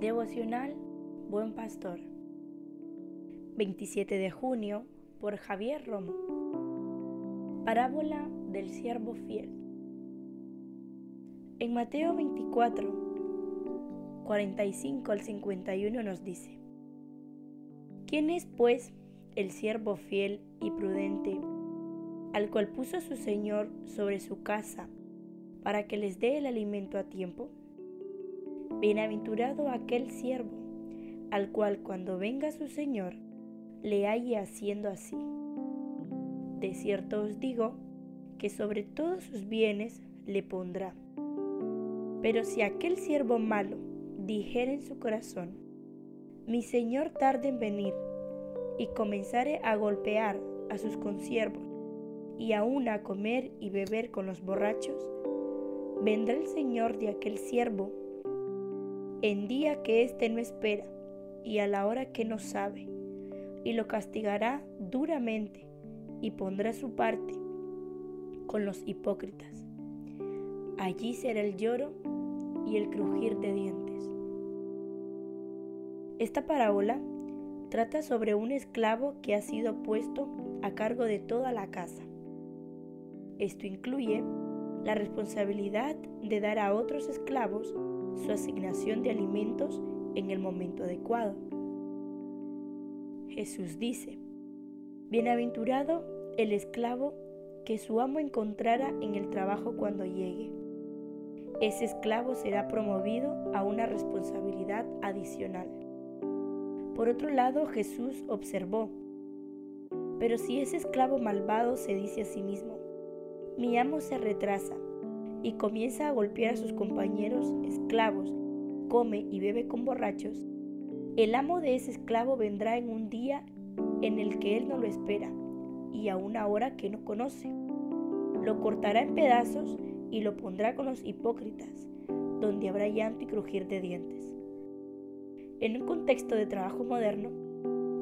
Devocional Buen Pastor. 27 de junio por Javier Romo. Parábola del siervo fiel. En Mateo 24, 45 al 51 nos dice ¿Quién es pues el siervo fiel y prudente al cual puso su Señor sobre su casa para que les dé el alimento a tiempo? Bienaventurado aquel siervo, al cual cuando venga su Señor le halle haciendo así. De cierto os digo que sobre todos sus bienes le pondrá. Pero si aquel siervo malo dijere en su corazón, mi Señor tarde en venir, y comenzare a golpear a sus consiervos, y aún a comer y beber con los borrachos, vendrá el Señor de aquel siervo en día que éste no espera y a la hora que no sabe, y lo castigará duramente y pondrá su parte con los hipócritas. Allí será el lloro y el crujir de dientes. Esta parábola trata sobre un esclavo que ha sido puesto a cargo de toda la casa. Esto incluye la responsabilidad de dar a otros esclavos su asignación de alimentos en el momento adecuado. Jesús dice, Bienaventurado el esclavo que su amo encontrara en el trabajo cuando llegue. Ese esclavo será promovido a una responsabilidad adicional. Por otro lado, Jesús observó, pero si ese esclavo malvado se dice a sí mismo, mi amo se retrasa y comienza a golpear a sus compañeros esclavos, come y bebe con borrachos, el amo de ese esclavo vendrá en un día en el que él no lo espera y a una hora que no conoce. Lo cortará en pedazos y lo pondrá con los hipócritas, donde habrá llanto y crujir de dientes. En un contexto de trabajo moderno,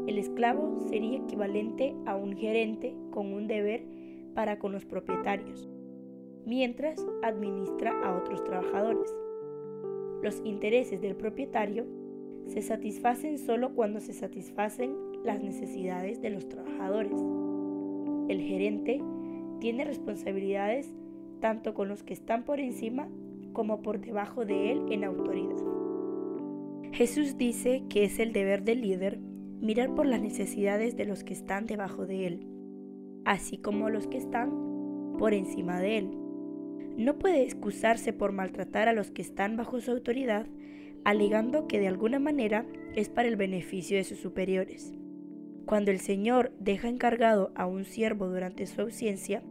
el esclavo sería equivalente a un gerente con un deber para con los propietarios, mientras administra a otros trabajadores. Los intereses del propietario se satisfacen solo cuando se satisfacen las necesidades de los trabajadores. El gerente tiene responsabilidades tanto con los que están por encima como por debajo de él en autoridad. Jesús dice que es el deber del líder mirar por las necesidades de los que están debajo de él, así como los que están por encima de él no puede excusarse por maltratar a los que están bajo su autoridad, alegando que de alguna manera es para el beneficio de sus superiores. Cuando el Señor deja encargado a un siervo durante su ausencia,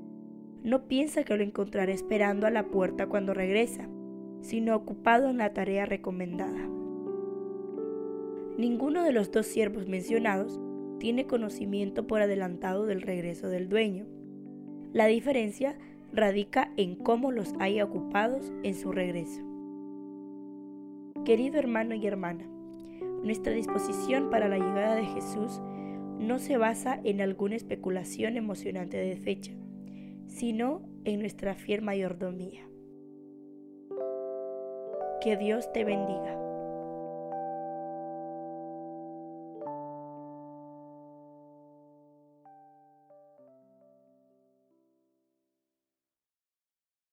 no piensa que lo encontrará esperando a la puerta cuando regresa, sino ocupado en la tarea recomendada. Ninguno de los dos siervos mencionados tiene conocimiento por adelantado del regreso del dueño. La diferencia radica en cómo los hay ocupados en su regreso. Querido hermano y hermana, nuestra disposición para la llegada de Jesús no se basa en alguna especulación emocionante de fecha, sino en nuestra fiel mayordomía. Que Dios te bendiga.